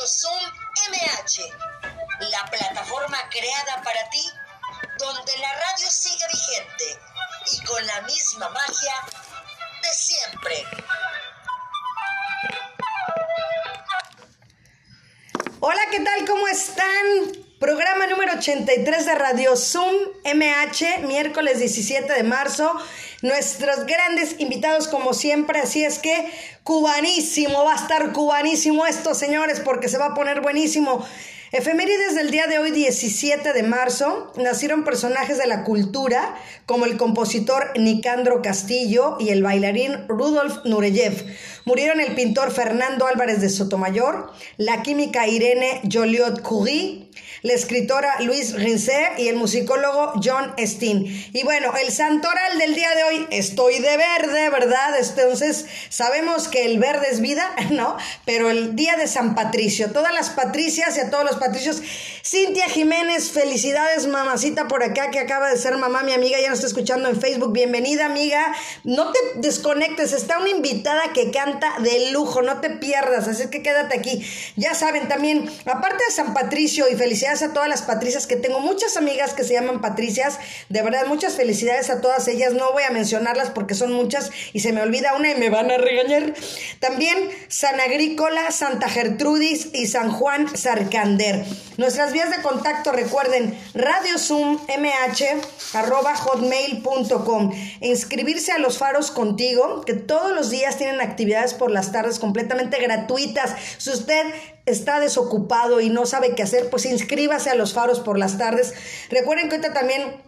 Radio Zoom MH, la plataforma creada para ti, donde la radio sigue vigente y con la misma magia de siempre. Hola, ¿qué tal? ¿Cómo están? Programa número 83 de Radio Zoom MH, miércoles 17 de marzo. Nuestros grandes invitados como siempre, así es que cubanísimo, va a estar cubanísimo esto, señores, porque se va a poner buenísimo. Efemérides del día de hoy, 17 de marzo, nacieron personajes de la cultura como el compositor Nicandro Castillo y el bailarín Rudolf Nureyev. Murieron el pintor Fernando Álvarez de Sotomayor, la química Irene Joliot-Curie, la escritora Luis Rincer y el musicólogo John Steen. Y bueno, el santoral del día de hoy, estoy de verde, ¿verdad? Entonces, sabemos que el verde es vida, ¿no? Pero el día de San Patricio, todas las patricias y a todos los patricios, Cintia Jiménez, felicidades, mamacita por acá que acaba de ser mamá, mi amiga, ya nos está escuchando en Facebook. Bienvenida, amiga. No te desconectes, está una invitada que canta de lujo, no te pierdas, así que quédate aquí. Ya saben también, aparte de San Patricio y felicidades a todas las Patricias que tengo muchas amigas que se llaman Patricias. De verdad, muchas felicidades a todas ellas. No voy a mencionarlas porque son muchas y se me olvida una y me van a regañar. También San Agrícola, Santa Gertrudis y San Juan Sarcander. Nuestras vías de contacto, recuerden, Radio Zoom MH arroba hotmail.com. Inscribirse a los faros contigo, que todos los días tienen actividades por las tardes completamente gratuitas. Si usted está desocupado y no sabe qué hacer, pues inscríbase a los faros por las tardes. Recuerden que ahorita también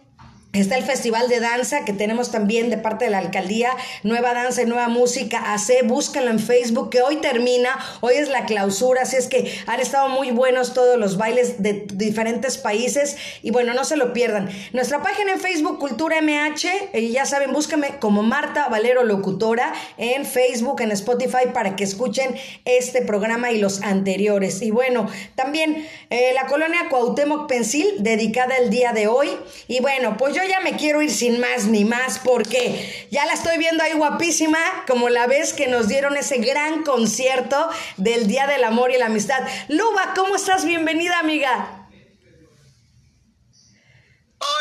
Está el Festival de Danza que tenemos también de parte de la alcaldía, Nueva Danza y Nueva Música AC, búscalo en Facebook que hoy termina, hoy es la clausura, así es que han estado muy buenos todos los bailes de diferentes países y bueno, no se lo pierdan. Nuestra página en Facebook Cultura MH, y ya saben, búsquenme como Marta Valero Locutora en Facebook, en Spotify para que escuchen este programa y los anteriores. Y bueno, también eh, la colonia Cuauhtémoc Pensil dedicada el día de hoy y bueno, pues yo ya me quiero ir sin más ni más porque ya la estoy viendo ahí guapísima, como la vez que nos dieron ese gran concierto del Día del Amor y la Amistad. Luba, ¿cómo estás? Bienvenida, amiga.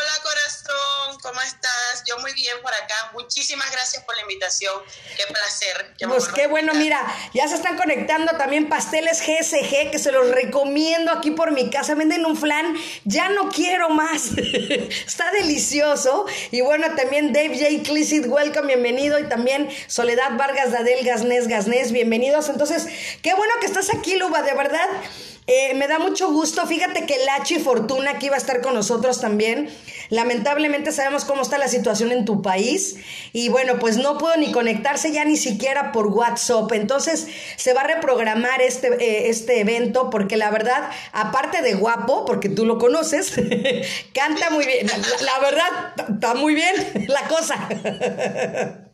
Hola corazón, ¿cómo estás? Yo muy bien por acá. Muchísimas gracias por la invitación. Qué placer. pues qué bueno, mira, ya se están conectando también pasteles GSG que se los recomiendo aquí por mi casa. Venden un flan, ya no quiero más. Está delicioso. Y bueno, también Dave J. Clicit, welcome, bienvenido. Y también Soledad Vargas Dadel Gasnés Gasnés, bienvenidos. Entonces, qué bueno que estás aquí, Luba, de verdad. Eh, me da mucho gusto. Fíjate que Lachi Fortuna aquí va a estar con nosotros también. Lamentablemente sabemos cómo está la situación en tu país. Y bueno, pues no puedo ni conectarse ya ni siquiera por WhatsApp. Entonces se va a reprogramar este, eh, este evento porque la verdad, aparte de guapo, porque tú lo conoces, canta muy bien. la verdad, está muy bien la cosa.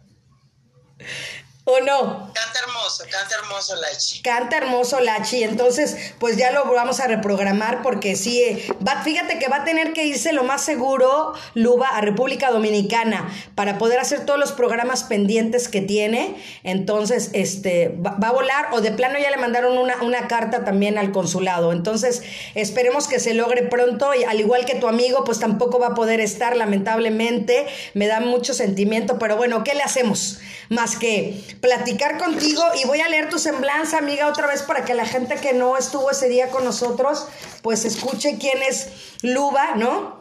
¿O no? Canta hermoso, canta hermoso Lachi. Canta hermoso Lachi, entonces pues ya lo vamos a reprogramar porque sí, eh, va, fíjate que va a tener que irse lo más seguro Luba a República Dominicana para poder hacer todos los programas pendientes que tiene, entonces este va, a volar o de plano ya le mandaron una, una carta también al consulado, entonces esperemos que se logre pronto y al igual que tu amigo pues tampoco va a poder estar lamentablemente, me da mucho sentimiento, pero bueno, ¿qué le hacemos? Más que platicar contigo y voy a leer tu semblanza, amiga, otra vez para que la gente que no estuvo ese día con nosotros, pues escuche quién es Luba, ¿no?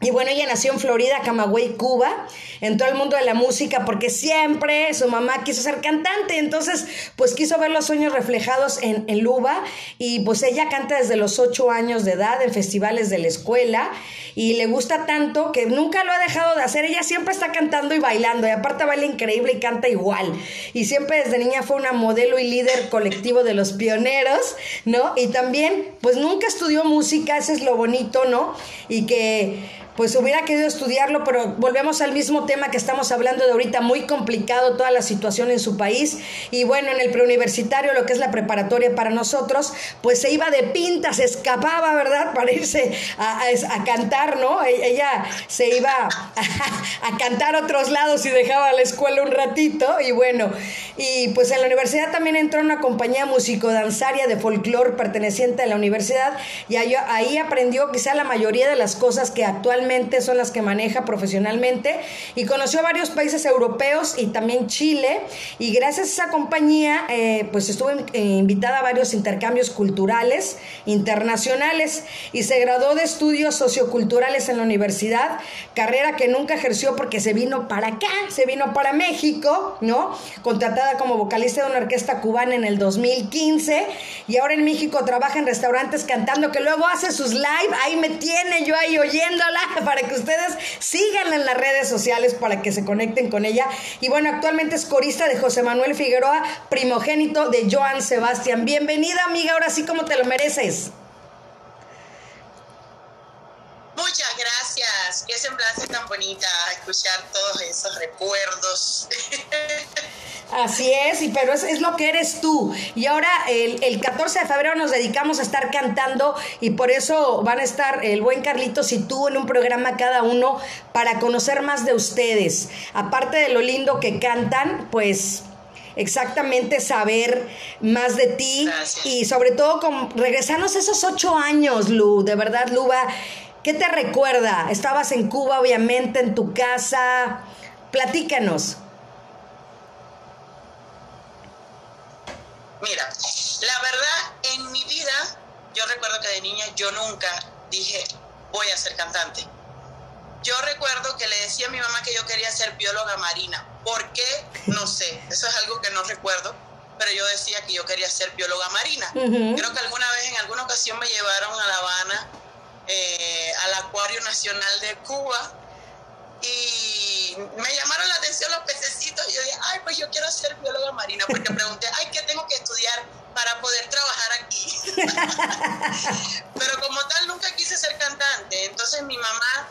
Y bueno, ella nació en Florida, Camagüey, Cuba, en todo el mundo de la música, porque siempre su mamá quiso ser cantante, entonces pues quiso ver los sueños reflejados en, en Luba. Y pues ella canta desde los ocho años de edad en festivales de la escuela. Y le gusta tanto que nunca lo ha dejado de hacer, ella siempre está cantando y bailando. Y aparte baila increíble y canta igual. Y siempre desde niña fue una modelo y líder colectivo de los pioneros, ¿no? Y también pues nunca estudió música, eso es lo bonito, ¿no? Y que pues hubiera querido estudiarlo, pero volvemos al mismo tema que estamos hablando de ahorita, muy complicado toda la situación en su país. Y bueno, en el preuniversitario, lo que es la preparatoria para nosotros, pues se iba de pinta, se escapaba, ¿verdad? Para irse a, cantar, ¿no? E, ella se iba a, cantar a otros lados y dejaba la escuela un ratito. Y bueno, Y pues en la universidad también entró en una compañía musicodanzaria de folclore perteneciente a la universidad y ahí aprendió quizá la mayoría de las cosas que actualmente son las que maneja profesionalmente y conoció varios países europeos y también Chile y gracias a esa compañía eh, pues estuvo eh, invitada a varios intercambios culturales internacionales y se graduó de estudios socioculturales en la universidad, carrera que nunca ejerció porque se vino para acá, se vino para México, ¿no? Contratada como vocalista de una orquesta cubana en el 2015 y ahora en México trabaja en restaurantes cantando que luego hace sus live, ahí me tiene yo ahí oyéndola para que ustedes sigan en las redes sociales para que se conecten con ella y bueno, actualmente es corista de José Manuel Figueroa, primogénito de Joan Sebastián. Bienvenida amiga, ahora sí como te lo mereces. Muchas gracias. Qué semblanza tan bonita escuchar todos esos recuerdos. Así es, y pero es, es, lo que eres tú. Y ahora el, el, 14 de febrero nos dedicamos a estar cantando y por eso van a estar el buen Carlitos y tú en un programa cada uno para conocer más de ustedes. Aparte de lo lindo que cantan, pues exactamente saber más de ti Gracias. y sobre todo con, regresarnos esos ocho años, Lu, de verdad, Luba. ¿Qué te recuerda? Estabas en Cuba, obviamente, en tu casa. Platícanos. Mira, la verdad, en mi vida, yo recuerdo que de niña yo nunca dije, voy a ser cantante. Yo recuerdo que le decía a mi mamá que yo quería ser bióloga marina. ¿Por qué? No sé. Eso es algo que no recuerdo. Pero yo decía que yo quería ser bióloga marina. Uh -huh. Creo que alguna vez, en alguna ocasión, me llevaron a La Habana, eh, al Acuario Nacional de Cuba. Y me llamaron la atención los pececitos. Y yo dije, ay, pues yo quiero ser bióloga marina. Porque pregunté, ay, ¿qué tengo que estudiar para poder trabajar aquí? Pero como tal, nunca quise ser cantante. Entonces mi mamá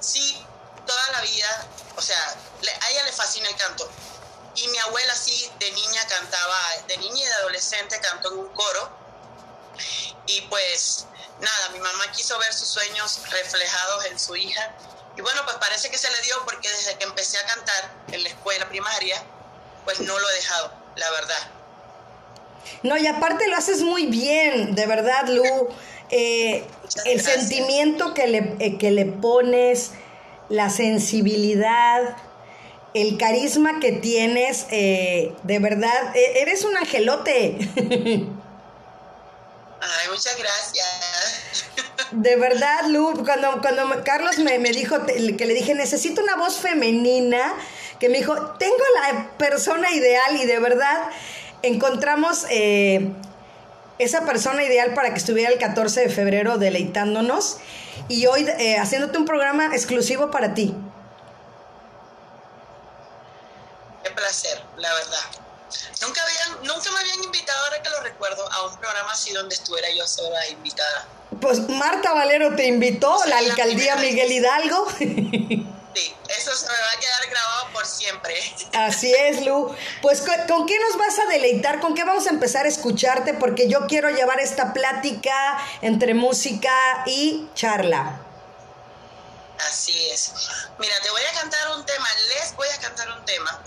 sí, toda la vida, o sea, a ella le fascina el canto. Y mi abuela sí, de niña cantaba, de niña y de adolescente cantó en un coro. Y pues nada, mi mamá quiso ver sus sueños reflejados en su hija. Y bueno, pues parece que se le dio porque desde que empecé a cantar en la escuela primaria, pues no lo he dejado, la verdad. No, y aparte lo haces muy bien, de verdad, Lu. Eh, el sentimiento que le, eh, que le pones, la sensibilidad, el carisma que tienes, eh, de verdad, eres un angelote. Ay, muchas gracias. De verdad, Lu, cuando, cuando Carlos me, me dijo, que le dije, necesito una voz femenina, que me dijo, tengo la persona ideal y de verdad encontramos eh, esa persona ideal para que estuviera el 14 de febrero deleitándonos y hoy eh, haciéndote un programa exclusivo para ti. Qué placer, la verdad. Nunca, habían, nunca me habían invitado, ahora que lo recuerdo, a un programa así donde estuviera yo sola invitada. Pues Marta Valero te invitó, Sí, la alcaldía Miguel Hidalgo. Sí, eso se me va a quedar grabado por siempre. Así es, Lu. Pues, ¿con, con qué nos vas a deleitar? ¿Con qué vamos a empezar a escucharte? Porque yo quiero llevar esta plática entre música y charla. Así es. Mira, te voy a cantar un tema, les voy a cantar un tema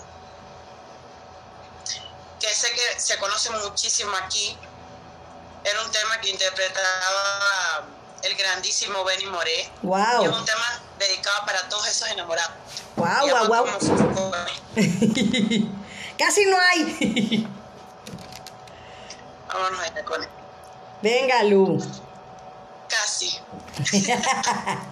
que sé que se conoce muchísimo aquí. Era un tema que interpretaba el grandísimo Benny Moré. Wow. Y es un tema dedicado para todos esos enamorados. Wow, wow, wow. como. Casi no hay. Vámonos allá con él. Venga, Lu. Casi.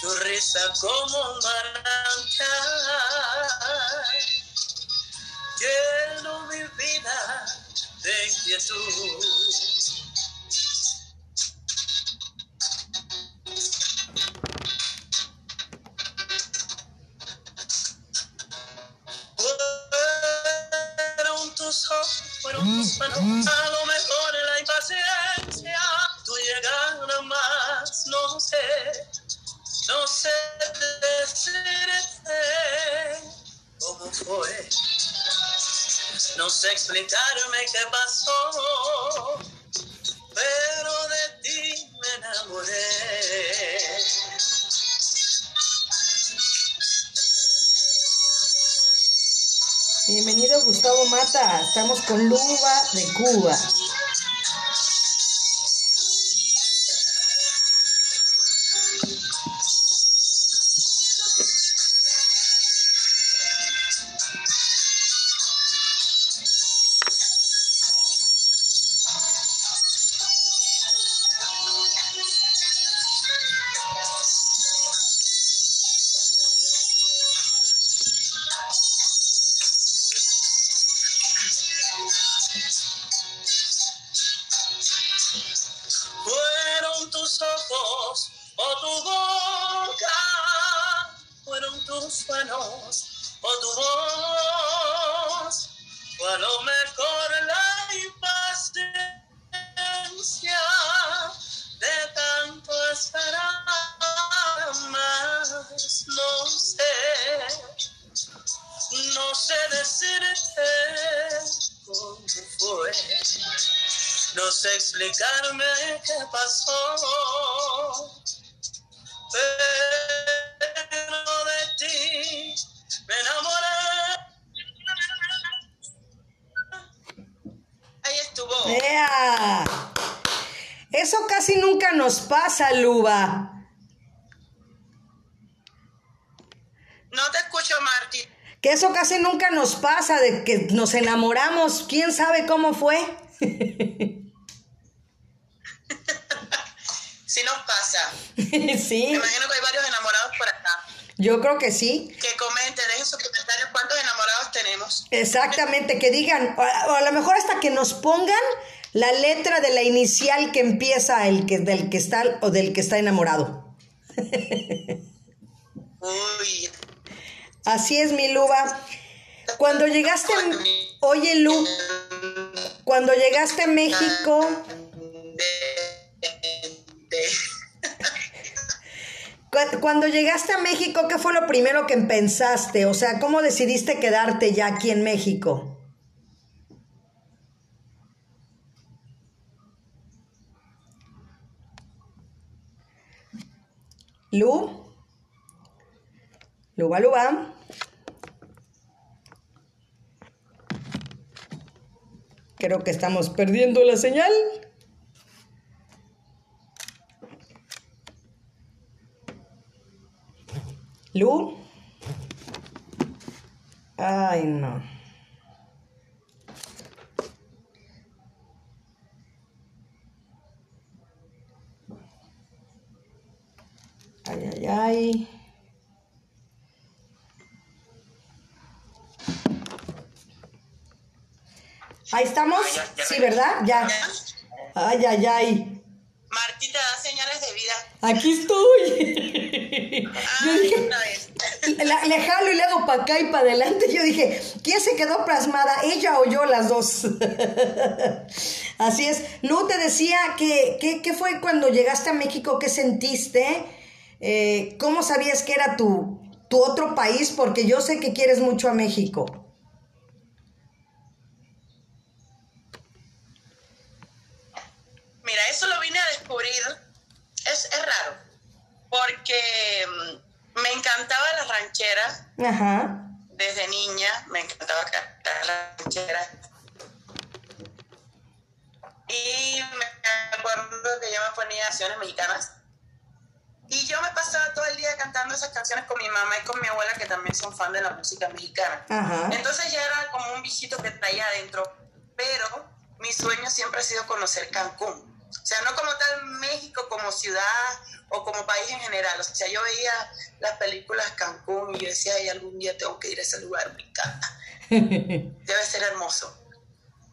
tu risa como un manantial. Lleno mi vida de inquietud. Estamos con Luba de Cuba. Fueron tus ojos o tu boca, explicarme qué pasó, pero de ti me enamoré. Ahí estuvo. ¡Ea! Eso casi nunca nos pasa, Luba. No te escucho, Marti. Que eso casi nunca nos pasa, de que nos enamoramos. ¿Quién sabe cómo fue? Sí nos Me imagino que hay varios enamorados por acá. yo creo que sí. Que comenten, dejen sus comentarios cuántos enamorados tenemos. Exactamente, que digan, o a, o a lo mejor hasta que nos pongan la letra de la inicial que empieza el que del que está o del que está enamorado. Uy, Así es, mi Luba. Cuando llegaste, oye Lu, cuando llegaste a México, cuando llegaste a México, ¿qué fue lo primero que pensaste? O sea, ¿cómo decidiste quedarte ya aquí en México? Lu, Luba, Luba. Creo que estamos perdiendo la señal. Lu. Ay, no. Ay, ay, ay. Ahí estamos. Sí. ¿verdad? Ya. ¿Ya? Ay, ay, ay. Martita da señales de vida. Aquí estoy. Yo dije, la- le jalo y le hago para acá y para adelante. Yo dije, ¿quién se quedó plasmada? ¿Ella o yo las dos? Así es. Lu te decía que, que- ¿qué fue cuando llegaste a México? ¿Qué sentiste? Eh, ¿Cómo sabías que era tu, tu otro país? Porque yo sé que quieres mucho a México. Mira, eso lo vine a descubrir. Es, es raro. Porque mm, me encantaba la ranchera Ajá. desde niña. Me encantaba cantar la ranchera. Y me acuerdo que yo me ponía canciones mexicanas. Y yo me pasaba todo el día cantando esas canciones con mi mamá y con mi abuela, que también son fan de la música mexicana. Ajá. Entonces ya era como un bichito que traía adentro, pero mi sueño siempre ha sido conocer Cancún. O sea, no como tal México como ciudad o como país en general. O sea, yo veía las películas Cancún y yo decía, ay, algún día tengo que ir a ese lugar, me encanta. Debe ser hermoso.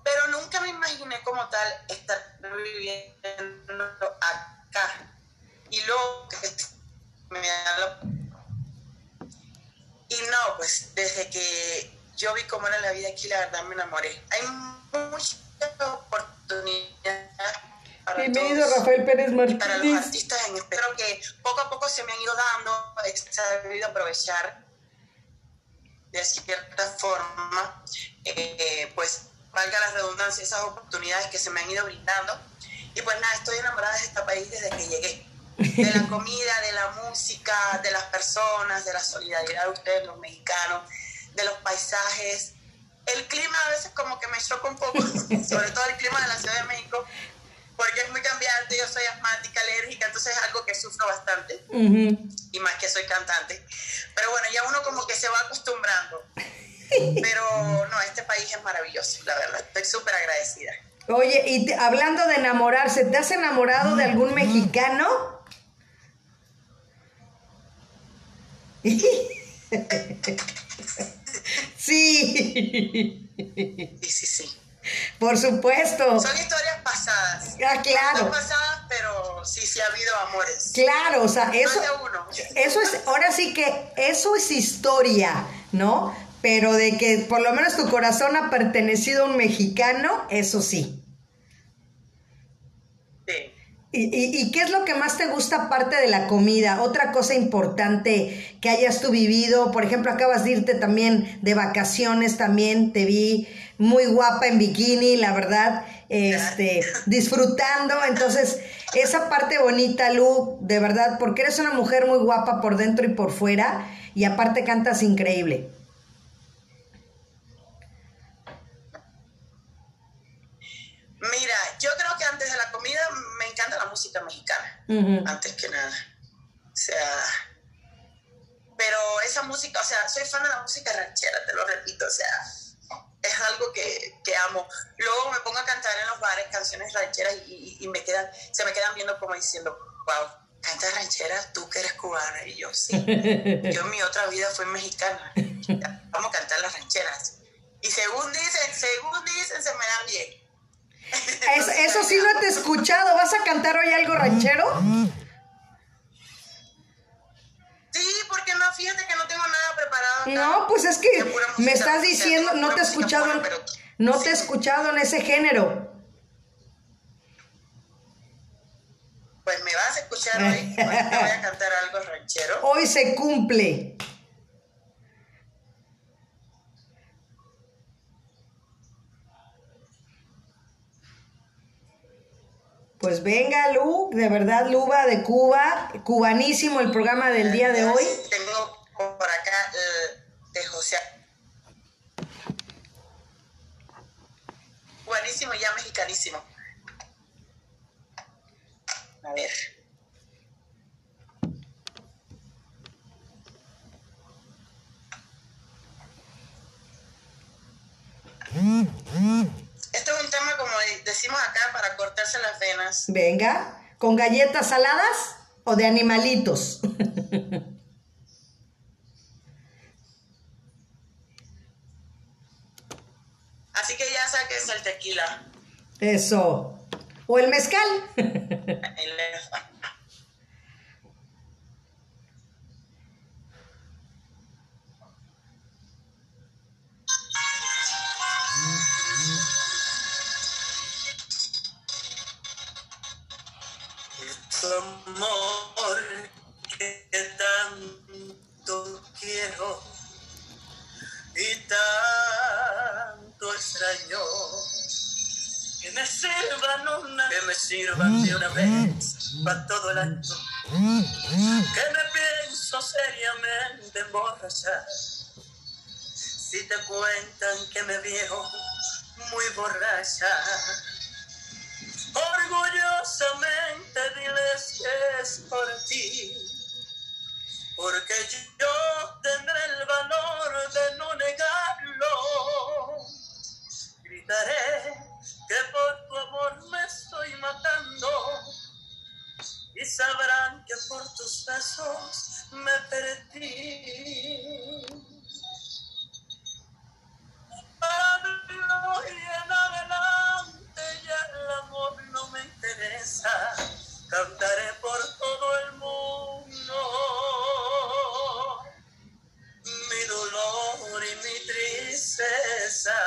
Pero nunca me imaginé como tal estar viviendo acá. Y luego que me da la... Y no, pues desde que yo vi cómo era la vida aquí, la verdad me enamoré. Hay muchas oportunidades para Bienvenido todos, Rafael Pérez para los Martínez. artistas en espero que poco a poco se me han ido dando, he sabido aprovechar de cierta forma, eh, pues valga la redundancia, esas oportunidades que se me han ido brindando. Y pues nada, estoy enamorada de este país desde que llegué. De la comida, de la música, de las personas, de la solidaridad de ustedes, los mexicanos, de los paisajes. El clima a veces como que me choca un poco, sobre todo el clima de la Ciudad de México, porque es muy cambiante, yo soy asmática, alérgica, entonces es algo que sufro bastante y más que soy cantante. Pero bueno, ya uno como que se va acostumbrando. Pero no, este país es maravilloso, la verdad. Estoy súper agradecida. Oye, y te- hablando de enamorarse, ¿te has enamorado de algún mexicano? Sí, Sí, sí, sí. por supuesto. Son historias pasadas. Ah, claro. Son pasadas, pero sí, sí ha habido amores. Claro, o sea, eso, Más de uno. eso es, ahora sí que eso es historia, ¿no? Pero de que por lo menos tu corazón ha pertenecido a un mexicano, eso sí. Sí. ¿Y, y, y qué es lo que más te gusta aparte de la comida? Otra cosa importante que hayas tú vivido, por ejemplo, acabas de irte también de vacaciones, también te vi muy guapa en bikini, la verdad, este, disfrutando, entonces, esa parte bonita, Lu, de verdad, porque eres una mujer muy guapa por dentro y por fuera, y aparte cantas increíble. Mira, yo creo que antes de la comida me encanta la música mexicana. Antes que nada. O sea. Pero esa música, o sea, soy fan de la música ranchera, te lo repito, o sea, es algo que, que amo. Luego me pongo a cantar en los bares canciones rancheras y, y- y me quedan, se me quedan viendo como diciendo, wow, cantas rancheras tú que eres cubana. Y yo, sí, yo en mi otra vida fui mexicana. Vamos a cantar las rancheras. Y según dicen, según dicen, se me dan bien. Es- eso sí no te he escuchado, ¿vas a cantar hoy algo ranchero? Sí, porque no, fíjate que no tengo nada preparado. No, pues es que me estás diciendo, no te he escuchado, buena, pero- no te he escuchado en ese género. Pues me vas a escuchar hoy. Hoy te voy a cantar algo ranchero. Hoy se cumple. Pues venga, Lu, de verdad, Luba de Cuba, cubanísimo el programa del día de hoy. Tengo por acá eh, de José. Buenísimo, ya mexicanísimo. A ver. Esto es un tema, como decimos acá, para cortarse las venas. Venga, ¿con galletas saladas o de animalitos? Así que ya saques el tequila. Eso. ¿O el mezcal? amor que tanto quiero y tanto extraño. Que me sirvan una que me sirvan de una vez para todo el año. Que me pienso seriamente emborrachar. Si te cuentan que me viejo muy borracha orgullosamente diles que es por ti. Porque yo tendré el valor de no negarlo. Gritaré que por tu amor me estoy matando. Y sabrán que por tus besos me perdí no me interesa, cantaré por todo el mundo. Mi dolor y mi tristeza,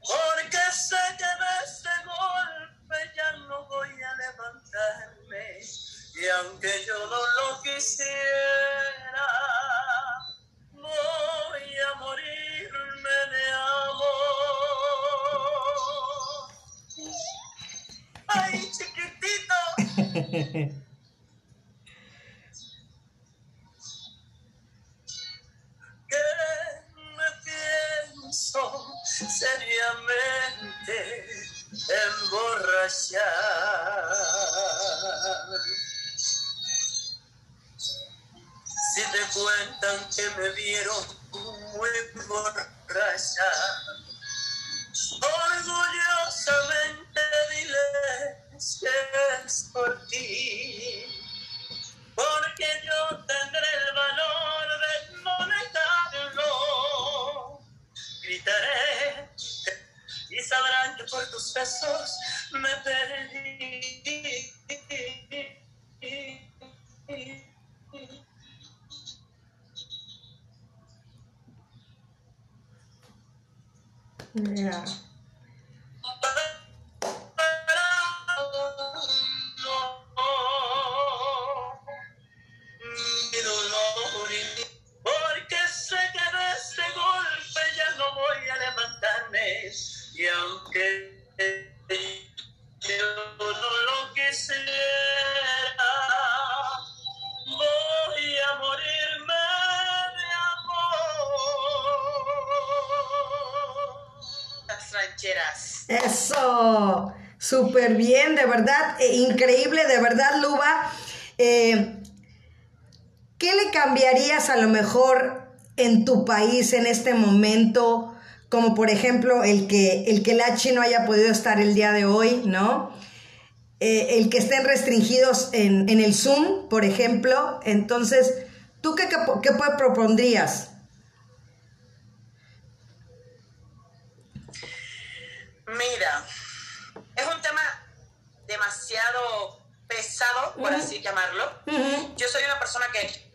porque sé que de este golpe ya no voy a levantarme, y aunque yo no lo quisiera, seriamente emborrachar. Si te cuentan que me vieron muy borracha, país en este momento? Como por ejemplo el que el que Lachi no haya podido estar el día de hoy, ¿no? Eh, el que estén restringidos en, en el Zoom, por ejemplo. Entonces, ¿tú qué, qué, qué propondrías? Mira, es un tema demasiado pesado, por así llamarlo. Yo soy una persona que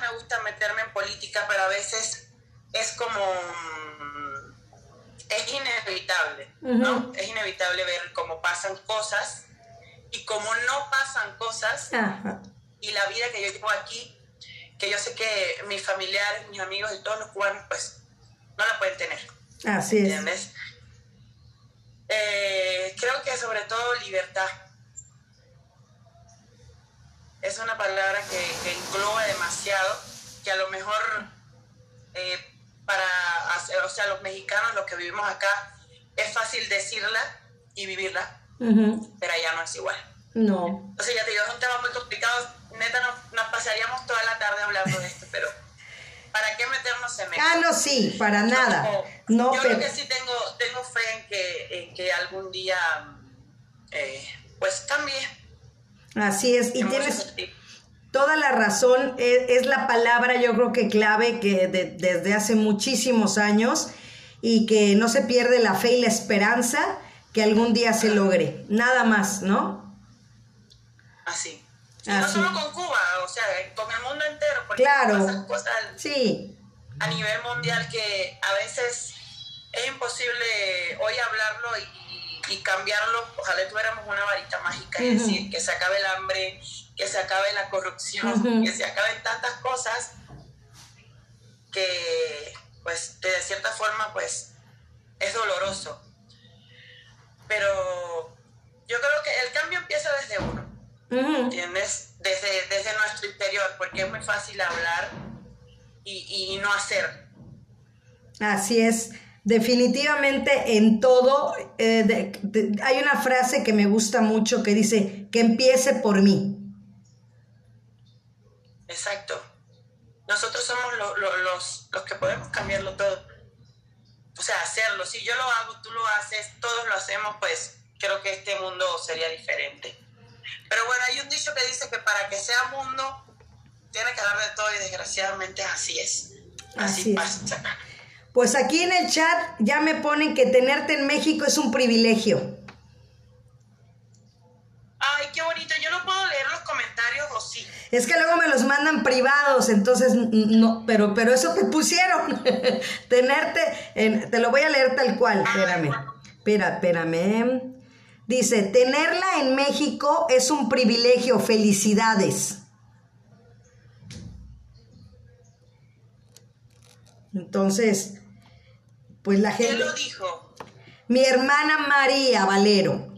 nada me gusta meterme en política, pero a veces es como... mm, Es inevitable, ¿no? Ujú. Es inevitable ver cómo pasan cosas y como no pasan cosas y la vida que yo llevo aquí, que yo sé que mis familiares, mis amigos y todos los cubanos, pues no la pueden tener. Así es. ¿Entiendes? Eh, creo que sobre todo libertad. Es una palabra que, que engloba demasiado, que a lo mejor eh, para hacer- o sea, los mexicanos, los que vivimos acá, es fácil decirla y vivirla, Ujú. pero allá no es igual. No. Entonces ya te digo, es un tema muy complicado. Neta, nos, nos pasaríamos toda la tarde hablando de esto, pero ¿para qué meternos en eso? Ah, no, sí, para nada. Yo- No, yo pero lo que sí tengo, tengo fe en que, en que algún día eh, pues cambie. Así es. Y tienes toda la razón. Es, es la palabra, yo creo que clave que de- desde hace muchísimos años y que no se pierde la fe y la esperanza que algún día se logre. Nada más, ¿no? Así. Y no solo con Cuba, o sea, con el mundo entero, porque Claro. pasan cosas Sí, a nivel mundial que a veces es imposible hoy hablarlo y, y cambiarlo. Ojalá tuviéramos una varita mágica y Ujú. decir que se acabe el hambre, que se acabe la corrupción, que se acaben tantas cosas que, pues, de cierta forma, pues, es doloroso. Pero yo creo que el cambio empieza desde uno. Ujú. ¿entiendes? Desde, desde nuestro interior, porque es muy fácil hablar y, y no hacer. Así es. Definitivamente en todo, eh, de- de- hay una frase que me gusta mucho que dice, que empiece por mí. Exacto. Nosotros somos lo- lo- los, los que podemos cambiarlo todo. O sea, hacerlo. Si yo lo hago, tú lo haces, todos lo hacemos, pues creo que este mundo sería diferente. Pero bueno, hay un dicho que dice que para que sea mundo, tiene que haber de todo y desgraciadamente así es. Así, Así es. pasa. Pues aquí en el chat ya me ponen que tenerte en México es un privilegio. Ay, qué bonito. Yo no puedo leer los comentarios o sí. Es que luego me los mandan privados, entonces no, pero, pero eso te pusieron. tenerte, en, te lo voy a leer tal cual, espérame. Espera, espérame. Dice, tenerla en México es un privilegio, felicidades. Entonces, pues la gente... ¿Quién lo dijo? Mi hermana María Valero.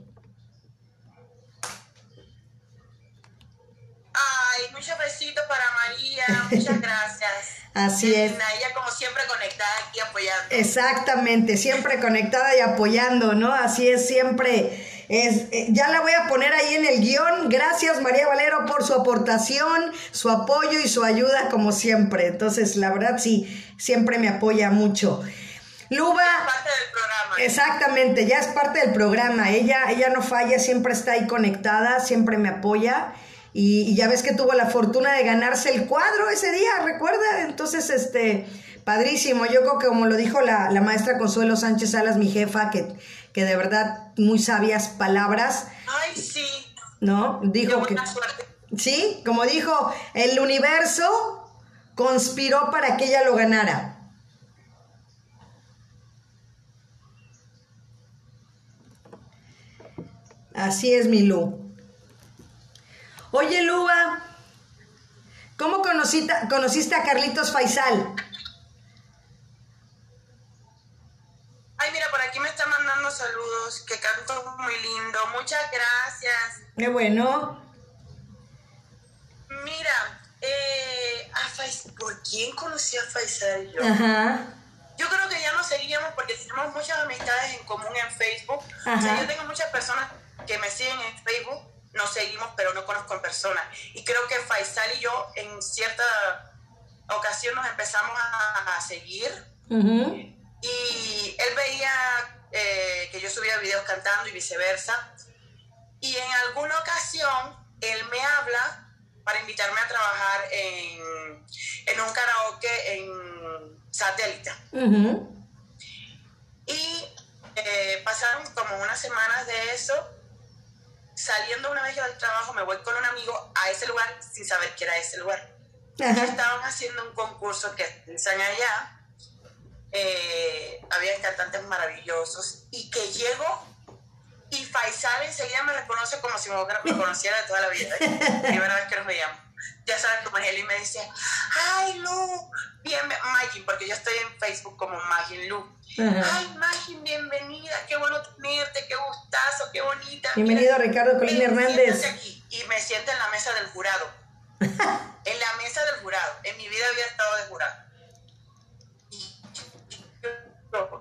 Ay, muchos besitos para María, muchas gracias. Así es. Ella como siempre conectada aquí apoyando. Exactamente, siempre conectada y apoyando, ¿no? Así es, siempre es, eh, ya la voy a poner ahí en el guion. Gracias María Valero por su aportación, su apoyo y su ayuda como siempre. Entonces, la verdad sí, siempre me apoya mucho. Luba. Es parte del programa. Exactamente, ya es parte del programa. Ella, ella no falla, siempre está ahí conectada, siempre me apoya. Y, y ya ves que tuvo la fortuna de ganarse el cuadro ese día, ¿recuerda? Entonces, este, padrísimo. Yo creo que como lo dijo la, la maestra Consuelo Sánchez Salas, mi jefa, que, que de verdad muy sabias palabras. Ay, sí. ¿No? Dijo que... suerte. Sí, como dijo, el universo conspiró para que ella lo ganara. Así es, mi Lu. Oye, Luba, ¿cómo conociste, conociste a Carlitos Faisal? Ay, mira, por aquí me está mandando saludos, que canto muy lindo. Muchas gracias. Qué bueno. Mira, eh, a Fais- ¿por quién conocí a Faisal yo? Ajá. Yo creo que ya nos seguíamos porque tenemos muchas amistades en común en Facebook. O sea, yo tengo muchas personas que me siguen en Facebook, nos seguimos, pero no conozco en persona. Y creo que Faisal y yo en cierta ocasión nos empezamos a, a seguir y él veía eh, que yo subía videos cantando y viceversa. Y en alguna ocasión él me habla para invitarme a trabajar en, en un karaoke en satélite. Ujú. Y eh, pasaron como unas semanas de eso. Saliendo una vez yo del trabajo, me voy con un amigo a ese lugar sin saber que era ese lugar. Ajá. Estaban haciendo un concurso que están allá. Eh, había cantantes maravillosos. Y que llego y Faisal enseguida me reconoce como si me, conociera de toda la vida. ¿eh? Primera vez que nos veíamos. Ya sabes cómo es él y me dice, ay Lu, bien, Magin, porque yo estoy en Facebook como Magin Lu. Ajá. Ay, Magin, bienvenida, qué bueno tenerte, qué gustazo, qué bonita. Bienvenido Mira, Ricardo Colín Hernández. aquí. Y me siento en la mesa del jurado. en la mesa del jurado. En mi vida había estado de jurado.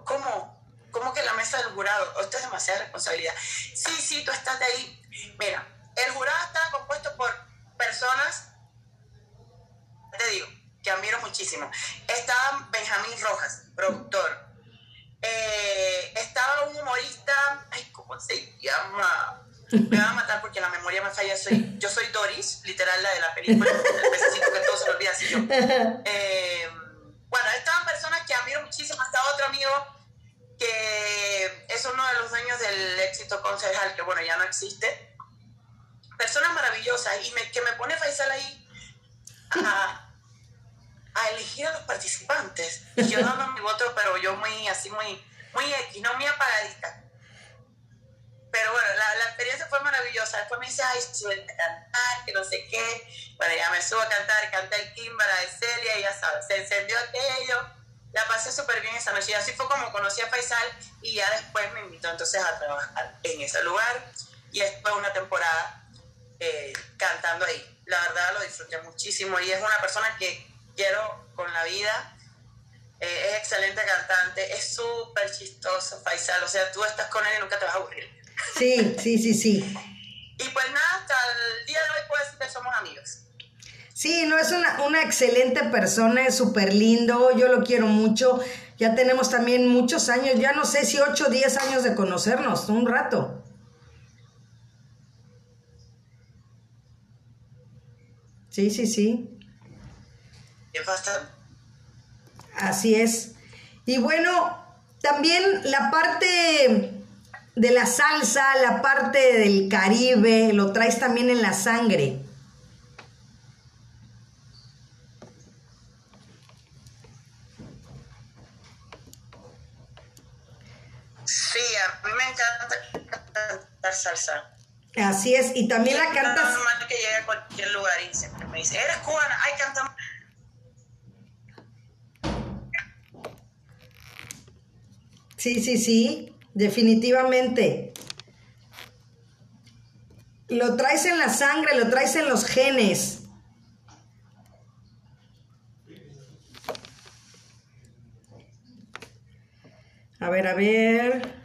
¿Cómo? ¿Cómo que en la mesa del jurado? Esto es demasiada responsabilidad. Sí, sí, tú estás de ahí. Mira, el jurado estaba compuesto por personas, te digo, que admiro muchísimo. Estaba Benjamín Rojas, productor. Eh, estaba un humorista, ay, ¿cómo se llama? Me van a matar porque la memoria me falla. Soy, yo soy Doris, literal, la de la película. Necesito que todo se lo así yo. Eh, bueno, estaban personas que admiro muchísimo. Estaba otro amigo que es uno de los dueños del éxito concejal, que bueno, ya no existe. Personas maravillosas y me, que me pone Faisal ahí a, a elegir a los participantes. Y yo dando mi voto, pero yo muy así, muy, muy X, no muy apagadita. Pero bueno, la, la experiencia fue maravillosa. Después me dice, ay, sube a cantar, que no sé qué. Bueno, ya me subo a cantar, canté el Kimbara de Celia y ya sabes, se encendió aquello. La pasé súper bien esa noche. Y así fue como conocí a Faisal y ya después me invitó entonces a trabajar en ese lugar. Y estuve una temporada eh, cantando ahí. La verdad lo disfruté muchísimo y es una persona que quiero con la vida. Eh, es excelente cantante, es súper chistoso, Faisal. O sea, tú estás con él y nunca te vas a aburrir. Sí, sí, sí, sí. Y pues nada, hasta el día de hoy puedo decir que somos amigos. Sí, no, es una, una excelente persona, es súper lindo, yo lo quiero mucho. Ya tenemos también muchos años, ya no sé si 8 o 10 años de conocernos, un rato. Sí, sí, sí, Es bastante. así es. Y bueno, también la parte de la salsa, la parte del Caribe, lo traes también en la sangre. Sí, a mí me encanta cantar salsa. Así es, y también la Nada cantas. más que llegue a cualquier lugar y siempre me dice, eres cubana, ay, cantamos. Sí, sí, sí, definitivamente. Lo traes en la sangre, lo traes en los genes. A ver, a ver.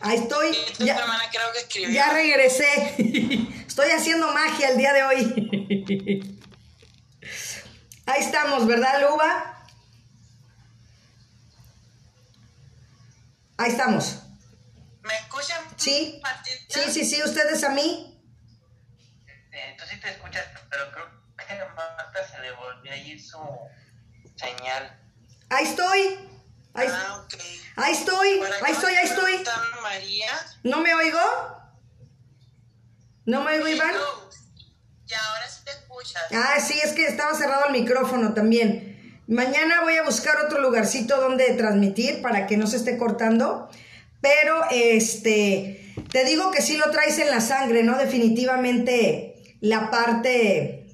Ahí estoy. Ya, creo que ya regresé. Estoy haciendo magia el día de hoy. Ahí estamos, ¿verdad, Luba? Ahí estamos. ¿Me escuchan? Sí. Sí, sí, sí, ustedes a mí. Eh, tú sí te escuchas, pero creo que Marta se le volvió a ir su señal. Ahí estoy. Ahí, Ah, ok. ahí estoy. Ahí estoy, ahí estoy. María. ¿No me oigo? ¿No me oigo, Iván? Ya, ahora sí te escuchas. Ah, sí, es que estaba cerrado el micrófono también. Mañana voy a buscar otro lugarcito donde transmitir para que no se esté cortando. Pero, este, te digo que sí lo traes en la sangre, ¿no? Definitivamente la parte,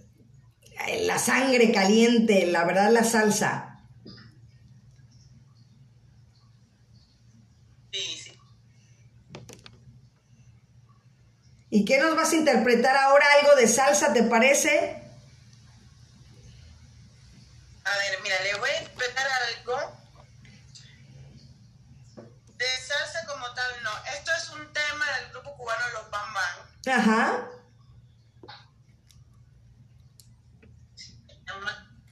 la sangre caliente, la verdad, la salsa. Sí, sí. ¿Y qué nos vas a interpretar ahora? ¿Algo de salsa, te parece? A ver, mira, le voy a interpretar algo de salsa como tal, no. Esto es un tema del grupo cubano Los Bam Bam. Ajá.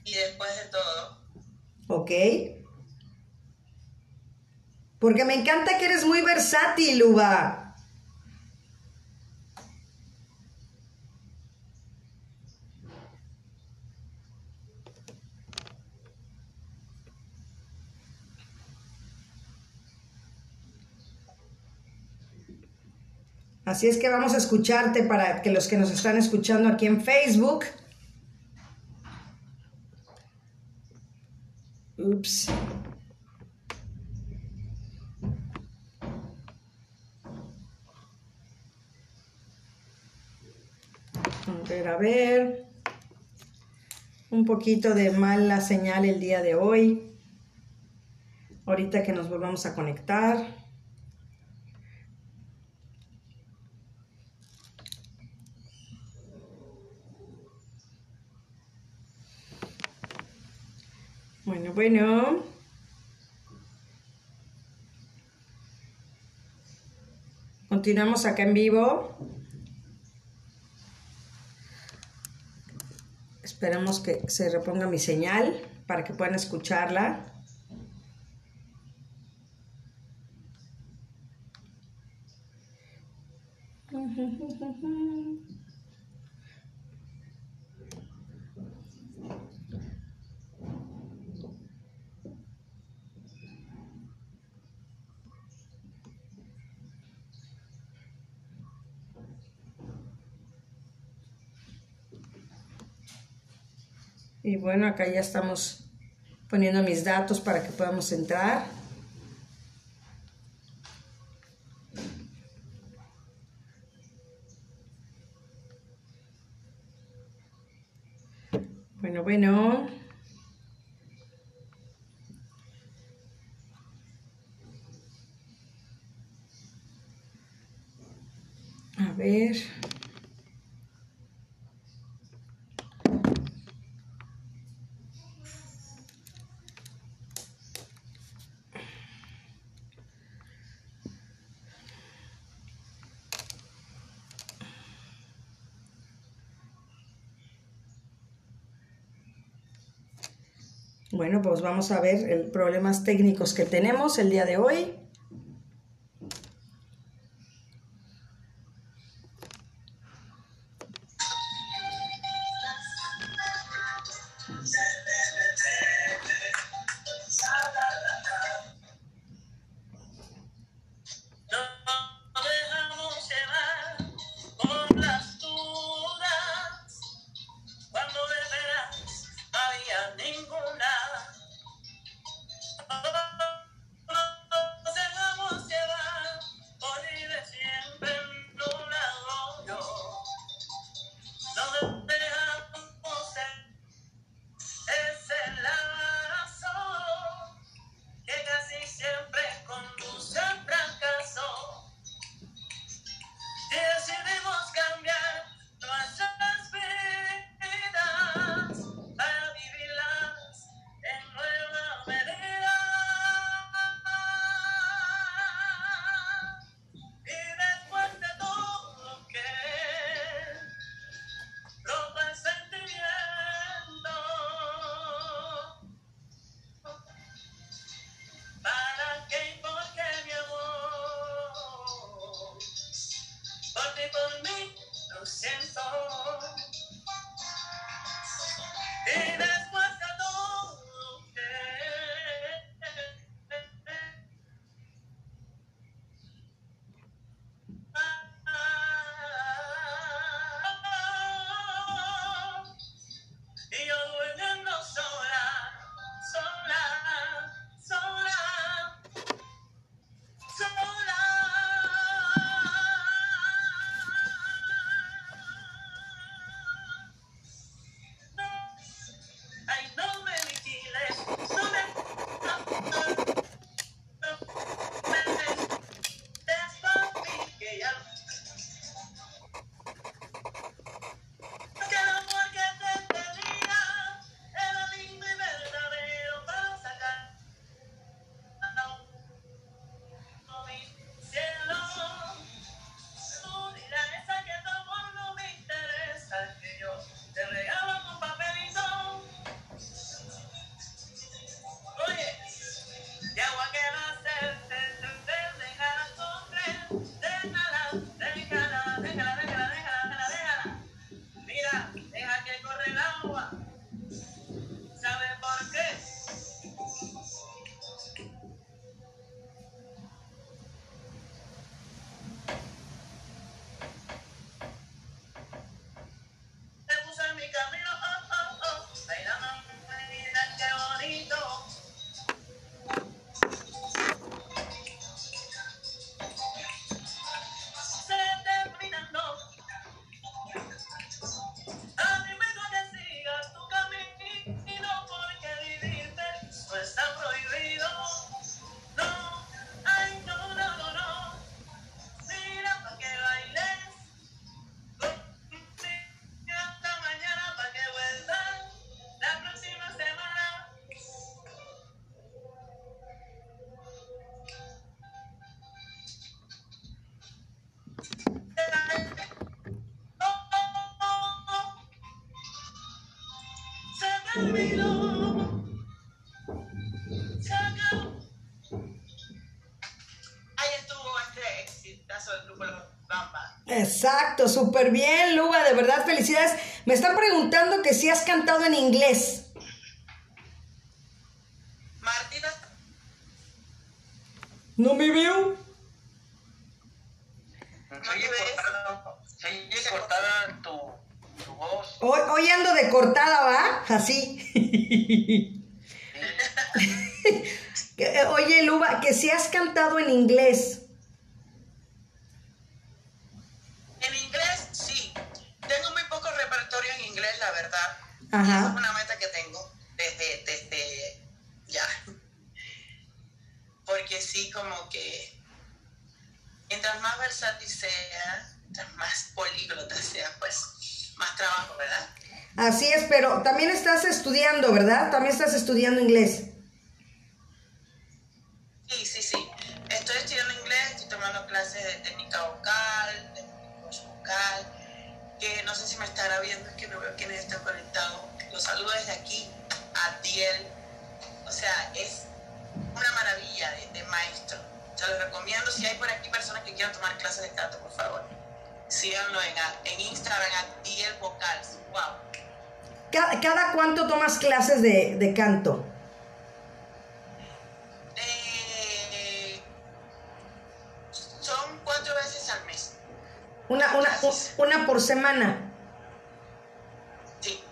Y después de todo, Ok. Porque me encanta que eres muy versátil, Uva. Así es que vamos a escucharte para que los que nos están escuchando aquí en Facebook. Ups. A ver, a ver. Un poquito de mala señal el día de hoy. Ahorita que nos volvamos a conectar. Bueno. Continuamos acá en vivo. Esperamos que se reponga mi señal para que puedan escucharla. Y bueno, acá ya estamos poniendo mis datos para que podamos entrar. Bueno, bueno. A ver. Bueno, pues vamos a ver el problemas técnicos que tenemos el día de hoy. Exacto, súper bien, Luba, de verdad, felicidades. Me están preguntando que si has cantado en inglés. Martina, ¿No me veo? Se oye cortada, cortada tu, tu voz. Hoy, hoy ando de cortada, ¿va? Así. Que, Oye, Luba, que si has cantado en inglés. en inglés sí. Tengo muy poco repertorio en inglés, la verdad. Ajá. Esa es una meta que tengo desde, desde ya. Porque sí, como que mientras más versátil sea, mientras más políglota sea, pues más trabajo, ¿verdad? Así es, pero también estás estudiando, ¿verdad? También estás estudiando inglés. Sí, sí, sí. Estoy estudiando inglés, estoy tomando clases de técnica vocal, de coach vocal, que no sé si me estará viendo, es que no veo quiénes están conectados. Los saludo desde aquí, a Tiel. O sea, es una maravilla de, de maestro. Se los recomiendo. Si hay por aquí personas que quieran tomar clases de canto, por favor, síganlo en, en Instagram, a Tiel Vocals. Wow. ¿Cada, cada cuánto tomas clases de, de canto? Eh, son cuatro veces al mes. Una, una, una por semana. Sí.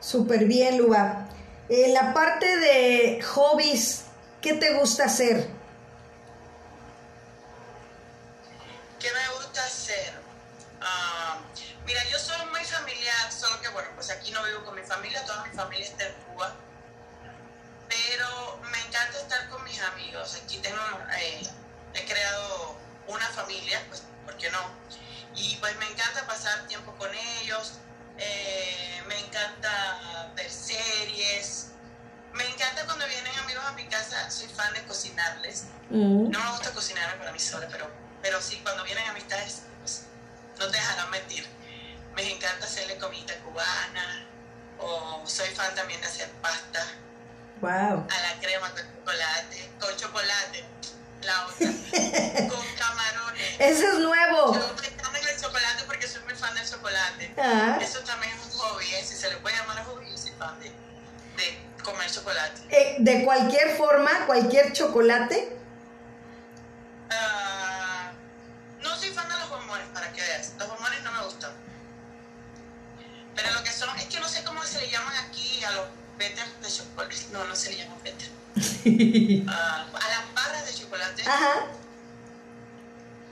Súper bien, Luba. En la parte de hobbies, ¿qué te gusta hacer? ¿Qué me gusta hacer? Ah, mira, yo soy muy familiar, solo que bueno, pues aquí no vivo con mi familia, toda mi familia está en Cuba. Pero me encanta estar con mis amigos. Aquí tengo, eh, he creado una familia, pues, ¿por qué no? Y pues me encanta pasar tiempo con ellos. eh, me encanta ver series. Me encanta cuando vienen amigos a mi casa, soy fan de cocinarles. Mm. No me gusta cocinarme para mí sola, pero, pero sí, cuando vienen amistades, pues no te dejarán mentir. Me encanta hacerle comida cubana, o soy fan también de hacer pasta Wow. a la crema con chocolate, con chocolate, la otra, con camarones. Ese es nuevo. Yo me el chocolate porque soy muy fan del chocolate. Ah. Eso también es un hobby, ¿eh? si se le puede llamar hobby, yo soy fan de, de comer chocolate. Eh, de cualquier forma, cualquier chocolate. Ah, no soy fan de los bombones, para que veas. Los bombones no me gustan. Pero lo que son, es que no sé cómo se le llaman aquí a los peters de chocolate. No, no se le llaman peters. Ah, a las barras de chocolate. Ajá.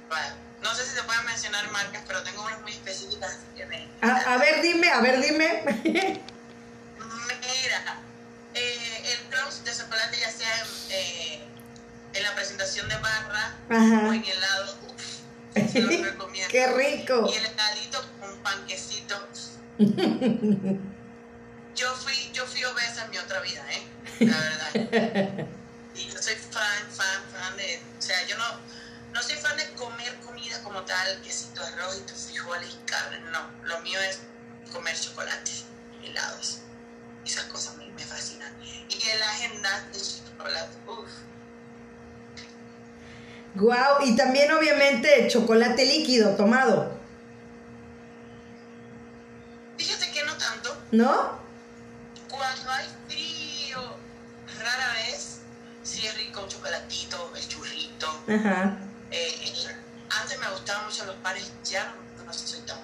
Bueno, no sé si se pueden mencionar marcas, pero tengo unas muy específicas que me. A, a ver, dime, a ver, dime. Mira, eh, el crunch de chocolate, ya sea en, eh, en la presentación de barra Ajá. o en helado, uf, se los recomiendo. Qué rico. Y el heladito con panquecito. Yo fui, yo fui obesa en mi otra vida, ¿eh? La verdad. Y yo soy fan, fan, fan de. O sea, yo no, no soy fan de comer comida como tal, quesito, arroz y tus frijoles y carne. No, lo mío es comer chocolate, helados. Esas cosas me, me fascinan. Y el agenda de chocolate, uff. Guau, y también obviamente chocolate líquido tomado, Fíjate que no tanto. ¿no? Cuando hay frío, rara vez, sí es rico un chocolatito, el churrito. Ajá. Eh, antes me gustaban mucho los pares, ya no, no soy tan.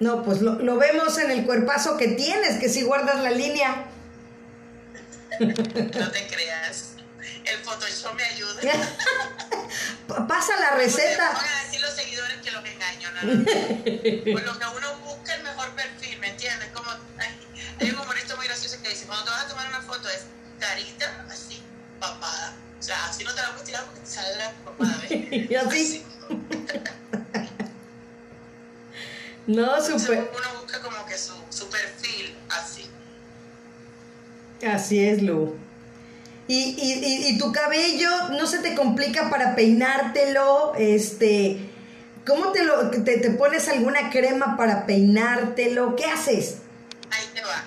No, pues lo, lo vemos en el cuerpazo que tienes, que si guardas la línea. No te creas. El Photoshop me ayuda. Pa- Pasa la receta. a decir los seguidores que los engaño, no. Por lo que uno busca el mejor perfil, ¿me entiendes? Como, ay, hay un humorista muy gracioso que dice, cuando te vas a tomar una foto es carita así, papada. O sea, así no te la puedes tirar porque te sale la papada, ¿ves? Y así. No, súper. uno busca como que su, su perfil así. Así es, Lu. Y, y, y, tu cabello no se te complica para peinártelo, este, ¿Cómo te lo te, te pones alguna crema para peinártelo? ¿Qué haces? Ahí te va.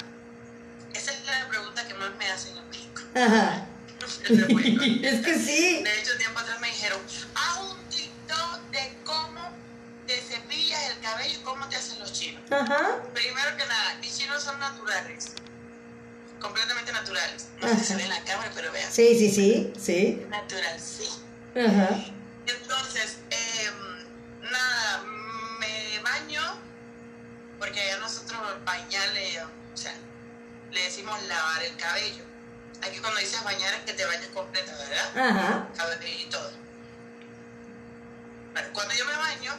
Esa es la pregunta que más me hacen en México. Ajá. Es que sí. De hecho, tiempo atrás me dijeron, haz un TikTok de cómo te cepillas el cabello y cómo te hacen los chinos. Ajá. Primero que nada, mis chinos son naturales. Completamente naturales. No sé si se ve en la cámara, pero vean. Sí, sí, sí, sí. Natural, sí. Ajá. Entonces, em, nada, me baño, porque allá nosotros bañarle, o sea, le decimos lavar el cabello. Aquí cuando dices bañar es que te bañas completa, ¿verdad? Ajá. Cabello y todo. Bueno, cuando yo me baño,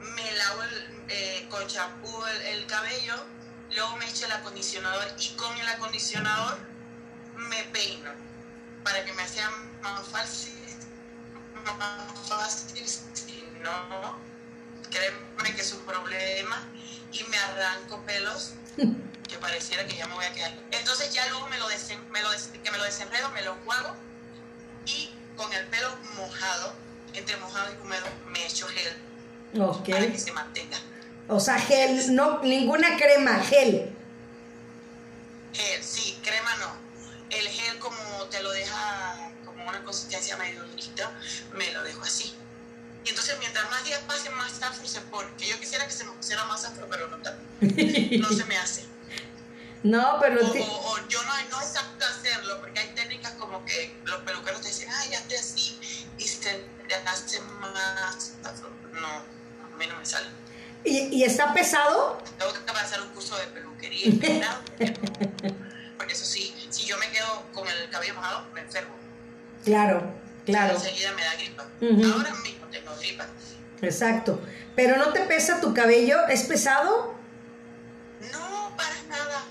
me lavo el, eh, con champú el, el cabello, luego me echo el acondicionador y con el acondicionador me peino para que me sea más fácil, más fácil, si no, créeme que es un problema y me arranco pelos que pareciera que ya me voy a quedar. Entonces ya luego me lo, desen- me lo des- que me lo desenredo, me lo juego y con el pelo mojado, entre mojado y húmedo, me echo gel Ok. para que se mantenga. O sea, gel, no, ninguna crema, gel. Gel, sí, crema no. El gel como te lo deja como una consistencia medio durita, me lo dejo así. Y entonces mientras más días pasen, más afro se pone. Que yo quisiera que se me pusiera más afro, pero no, no se me hace. No, pero O, o- o yo no, no es apto hacerlo, porque hay técnicas como que los peluqueros te dicen, ay, hazte así, y se te hace más afro. No, a mí no me sale. ¿Y, y está pesado? Tengo que pasar un curso de peluquería y peinado, porque, eso sí, si yo me quedo con el cabello mojado, me enfermo. Claro, claro. Enseguida me da gripa. Ujú. Ahora mismo tengo gripa. Exacto. Pero no te pesa tu cabello, ¿es pesado? No, para nada.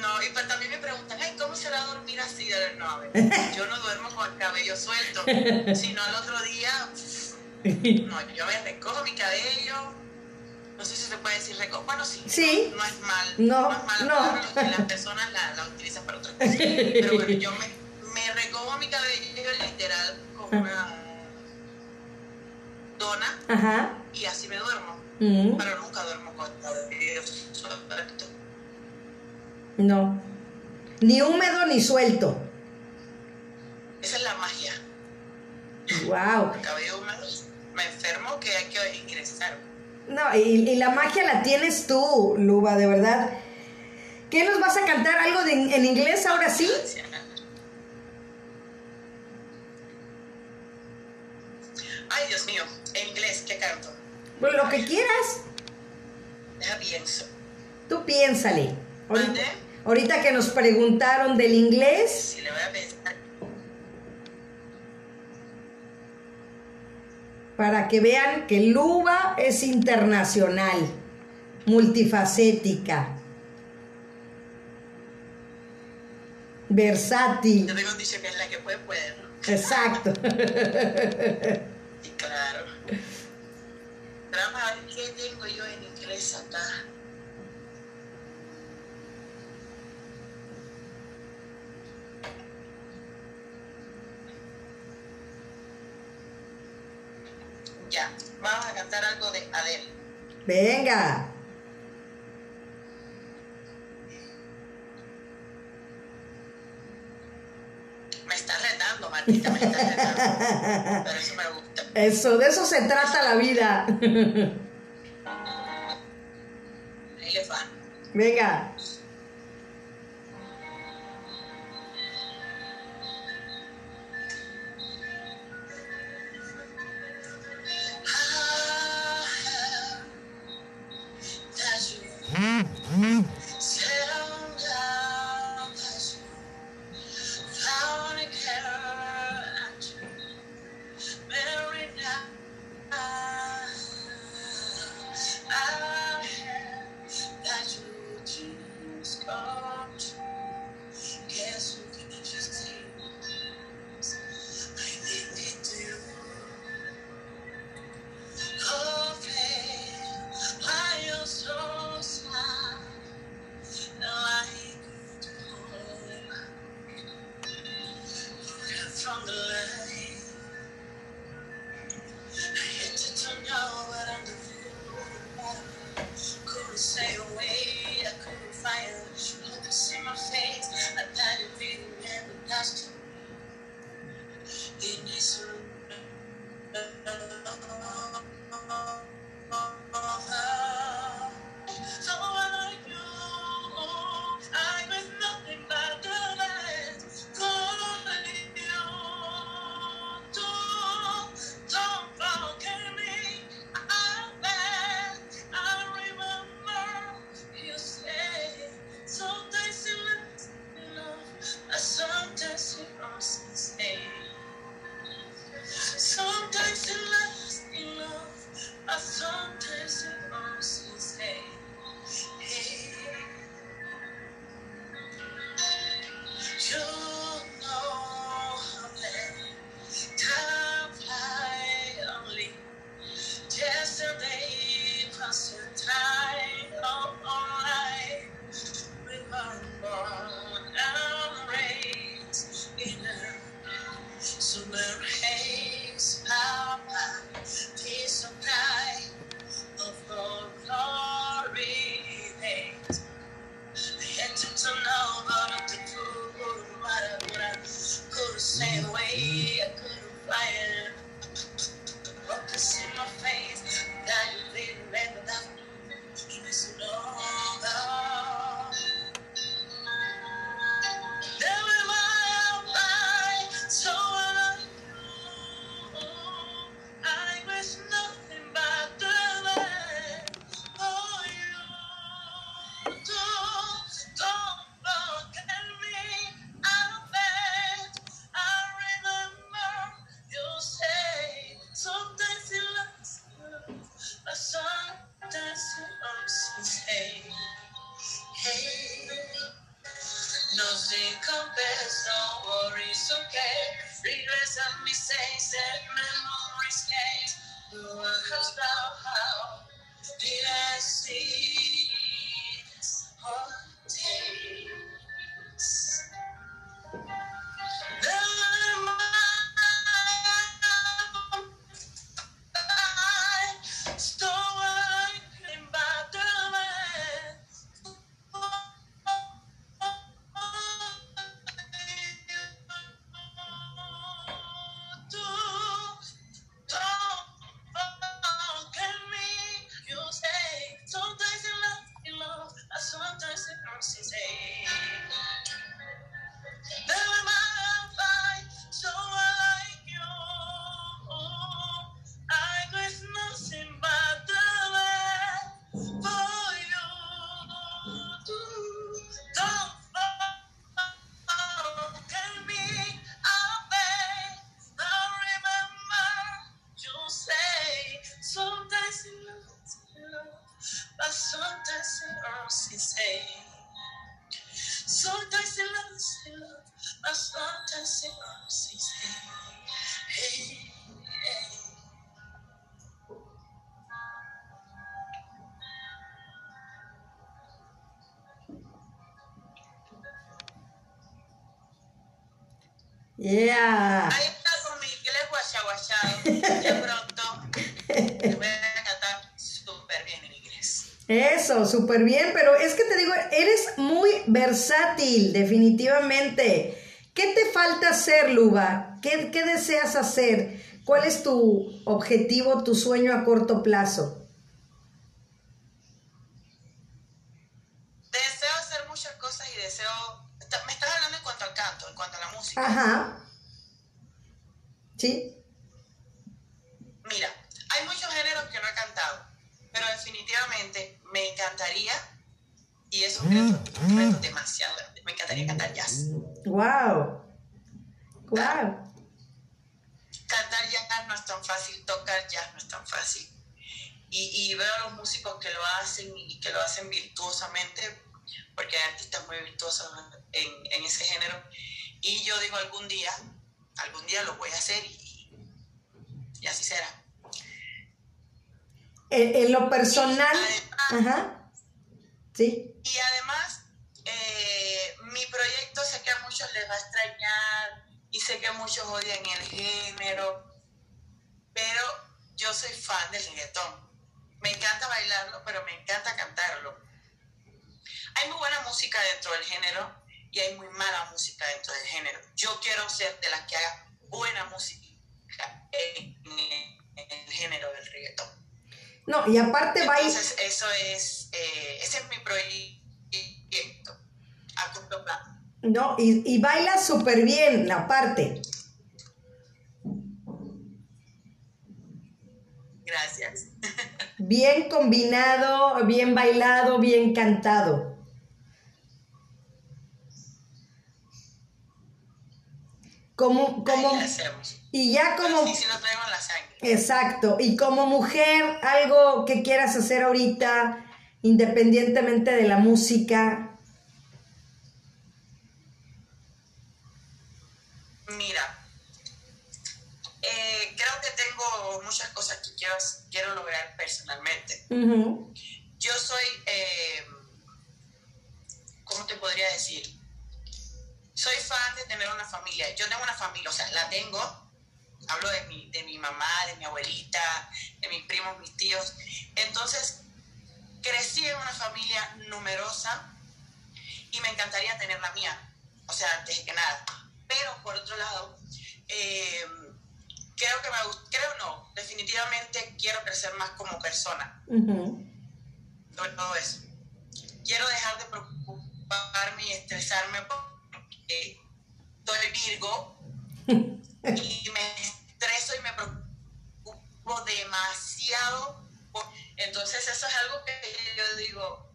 No, y pues también me preguntan, ay, ¿cómo se va a dormir así? No, a ver, yo no duermo con el cabello suelto, sino al otro día, no, yo me recojo mi cabello, no sé si se puede decir recojo, bueno, sí, Sí. no es mal, No, es mal, no. las personas la, la utilizan para otra cosa, pero bueno, yo me, me recojo mi cabello literal con una dona Ajá. y así me duermo, Mm, pero nunca duermo con el cabello suelto. No. Ni húmedo ni suelto. Esa es la magia. Wow. El cabello húmedo, me enfermo que hay que ingresar. No, y, y la magia la tienes tú, Luba, de verdad. ¿Qué nos vas a cantar? ¿Algo de- en inglés ahora sí? Ay, Dios mío, en inglés, ¿qué canto? Pues lo que quieras. Deja pienso. Tú piénsale. Ahorita, ahorita que nos preguntaron del inglés, Si le voy a pensar. Para que vean que Luba es internacional, multifacética, versátil. Yo tengo un dicho que es la que puede, puede, ¿no? Exacto. Sí, claro. Pero vamos a ver qué tengo yo en inglés acá. Ya, vamos a cantar algo de Adele. Venga. Me estás retando, Martita, me estás retando. Pero eso me gusta. Eso, de eso se trata la vida. Ahí les va. Venga. Mm-hmm. how did I see? Eso, súper bien, pero es que te digo, eres muy versátil, definitivamente. ¿Qué te falta hacer, Luba? ¿Qué, qué deseas hacer? ¿Cuál es tu objetivo, tu sueño a corto plazo? Deseo hacer muchas cosas y deseo... Me estás hablando en cuanto al canto, en cuanto a la música. Ajá. ¿Sí? Mira, hay muchos géneros que no he cantado, pero definitivamente me encantaría, y es un reto, un reto demasiado grande, me encantaría cantar jazz. Wow. Wow. Cantar jazz no es tan fácil, tocar jazz no es tan fácil. Y, y veo a los músicos que lo hacen y que lo hacen virtuosamente, porque hay artistas muy virtuosos en, en ese género. Y yo digo algún día, algún día lo voy a hacer y, y así será. En, en lo personal. Ajá. Sí. Y además, eh, mi proyecto sé que a muchos les va a extrañar y sé que muchos odian el género, pero yo soy fan del reggaetón. Me encanta bailarlo, pero me encanta cantarlo. Hay muy buena música dentro del género y hay muy mala música dentro del género. Yo quiero ser de las que haga buena música en el género del reggaetón. No, y aparte va Entonces, eso es, eh, ese es mi proyecto a corto plazo. No, y, y baila súper bien la parte. Gracias. Bien combinado, bien bailado, bien cantado. Como, como, Ahí hacemos. Y ya como, Sí, sí lo traigo en la sangre. exacto, y como mujer, algo que quieras hacer ahorita, independientemente de la música. Mira, eh, creo que tengo muchas cosas que quiero, quiero lograr personalmente. Yo soy, eh, ¿cómo te podría decir? Soy fan de tener una familia. Yo tengo una familia, o sea, la tengo. Hablo de mi, de mi mamá, de mi abuelita, de mis primos, mis tíos. Entonces, crecí en una familia numerosa y me encantaría tener la mía. O sea, antes que nada. Pero, por otro lado, eh, creo que me gusta, creo no, definitivamente quiero crecer más como persona. Sobre todo eso. Quiero dejar de preocuparme y estresarme porque soy Virgo y me estreso y me preocupo demasiado. Entonces eso es algo que yo digo,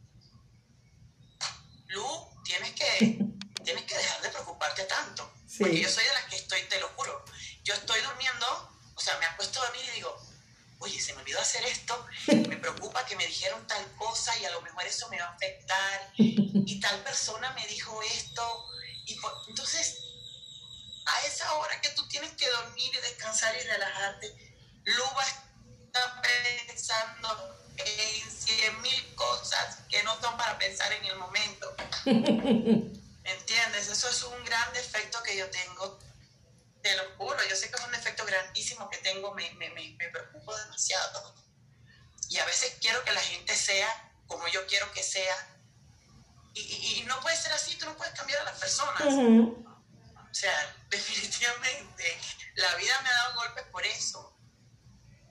Lu, tienes que, tienes que dejar de preocuparte tanto. Porque yo soy de las que estoy, te lo juro, yo estoy durmiendo, o sea, me acuesto a dormir y digo, oye, se me olvidó hacer esto, me preocupa que me dijeron tal cosa y a lo mejor eso me va a afectar, y tal persona me dijo esto, y entonces, a esa hora que tú tienes que dormir y descansar y relajarte, Luba está pensando en cien mil cosas que no son para pensar en el momento. ¿Entiendes? Eso es un gran defecto que yo tengo te lo juro, yo sé que es un efecto grandísimo que tengo, me, me, me, preocupo demasiado. Y a veces quiero que la gente sea como yo quiero que sea. Y, y, no puede ser así, tú no puedes cambiar a las personas. O sea, definitivamente, la vida me ha dado golpes por eso.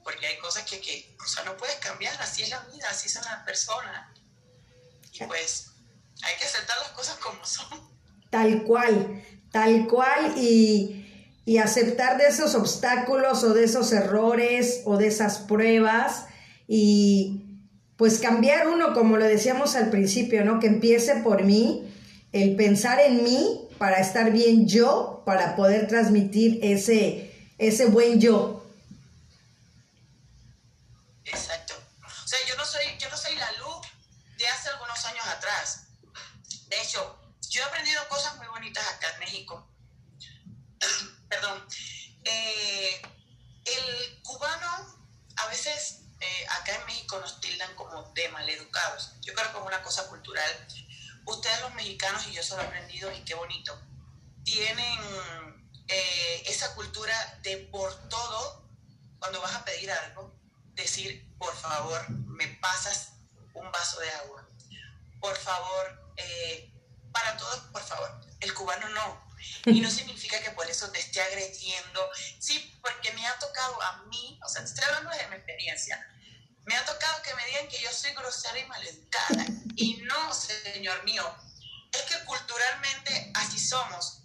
Porque hay cosas que, que o sea, no puedes cambiar, así es la vida, así son las personas. Y pues hay que aceptar las cosas como son. Tal cual, tal cual. Y y aceptar de esos obstáculos o de esos errores o de esas pruebas y pues cambiar uno, como lo decíamos al principio, ¿no? Que empiece por mí, el pensar en mí para estar bien yo, para poder transmitir ese, ese buen yo. Exacto. O sea, yo no soy, yo no soy la luz de hace algunos años atrás. De hecho, yo he aprendido cosas muy bonitas acá en México perdón, eh, el cubano a veces eh, acá en México nos tildan como de maleducados. Yo creo que es una cosa cultural. Ustedes los mexicanos, y yo eso lo he aprendido y qué bonito, tienen eh, esa cultura de por todo, cuando vas a pedir algo, decir, por favor, me pasas un vaso de agua. Por favor, para todos, por favor. El cubano no y no significa que por eso te esté agrediendo. Sí, porque me ha tocado a mí, o sea, estoy hablando de mi experiencia, me ha tocado que me digan que yo soy grosera y maleducada. Y no, señor mío, es que culturalmente así somos,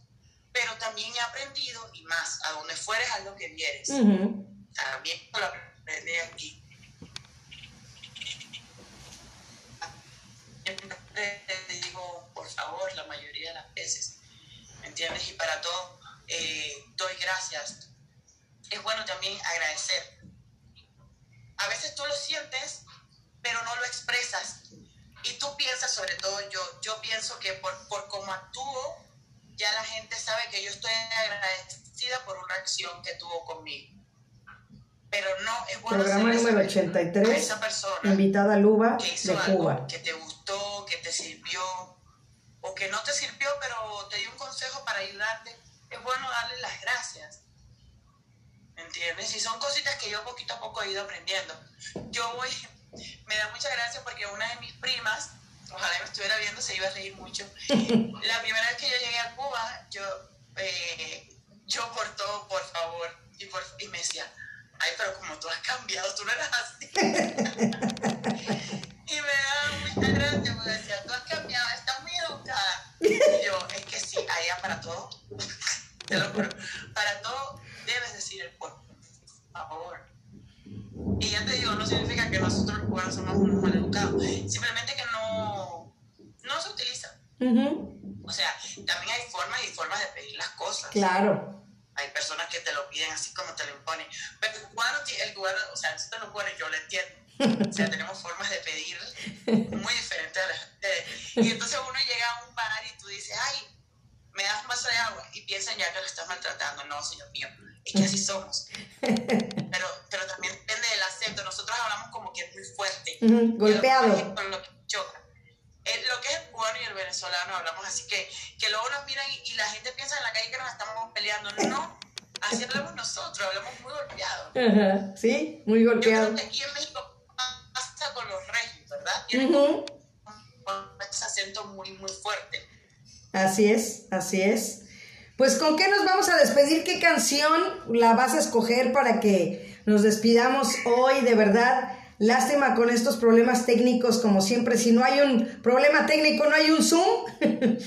pero también he aprendido, y más, a donde fueres, a lo que vieres. También lo aprendí aquí. Te digo, por favor, la mayoría de las veces, entiendes? Y para todo eh, doy gracias. Es bueno también agradecer. A veces tú lo sientes, pero no lo expresas. Y tú piensas, sobre todo yo, yo pienso que por, por cómo actúo, ya la gente sabe que yo estoy agradecida por una acción que tuvo conmigo. Pero no es bueno Programa número 83. esa persona invitada Luba de Cuba. que te gustó, que te sirvió, o que no te sirvió, pero te dio un consejo para ayudarte, es bueno darle las gracias. ¿Entiendes? Y son cositas que yo poquito a poco he ido aprendiendo. Yo voy, me da mucha gracia porque una de mis primas, ojalá me estuviera viendo, se iba a reír mucho. La primera vez que yo llegué a Cuba, yo, eh, yo por todo, por favor, y, por, y me decía, ay, pero como tú has cambiado, tú no eras así. y me da mucha gracia porque decía, tú has cambiado, y yo, es que sí, allá para todo, te lo juro, para todo debes decir el por favor. Y ya te digo, no significa que nosotros los cubanos somos unos maleducados, simplemente que no, no se utiliza. O sea, también hay formas y formas de pedir las cosas. Claro. Hay personas que te lo piden así como te lo imponen. Pero el cubano, el cubano o sea, nosotros los cubanos, yo lo entiendo o sea, tenemos formas de pedir muy diferentes a Y entonces uno llega a un bar y tú dices, ay, me das un vaso de agua y piensan ya que lo estás maltratando. No, señor mío, es que así somos. Pero, pero también depende del acento. Nosotros hablamos como que es muy fuerte. golpeado. Lo que choca. lo que es el cubano y el venezolano hablamos así que, que luego nos miran y, y la gente piensa en la calle que nos estamos peleando. No, así hablamos nosotros, hablamos muy golpeado. Sí, muy golpeado. Yo creo que aquí en México con los reyes, ¿verdad? Tienen un, acento muy, muy fuerte. Así es, así es. Pues con qué nos vamos a despedir, qué canción la vas a escoger para que nos despidamos hoy, de verdad. Lástima con estos problemas técnicos, como siempre, si no hay un problema técnico, no hay un Zoom.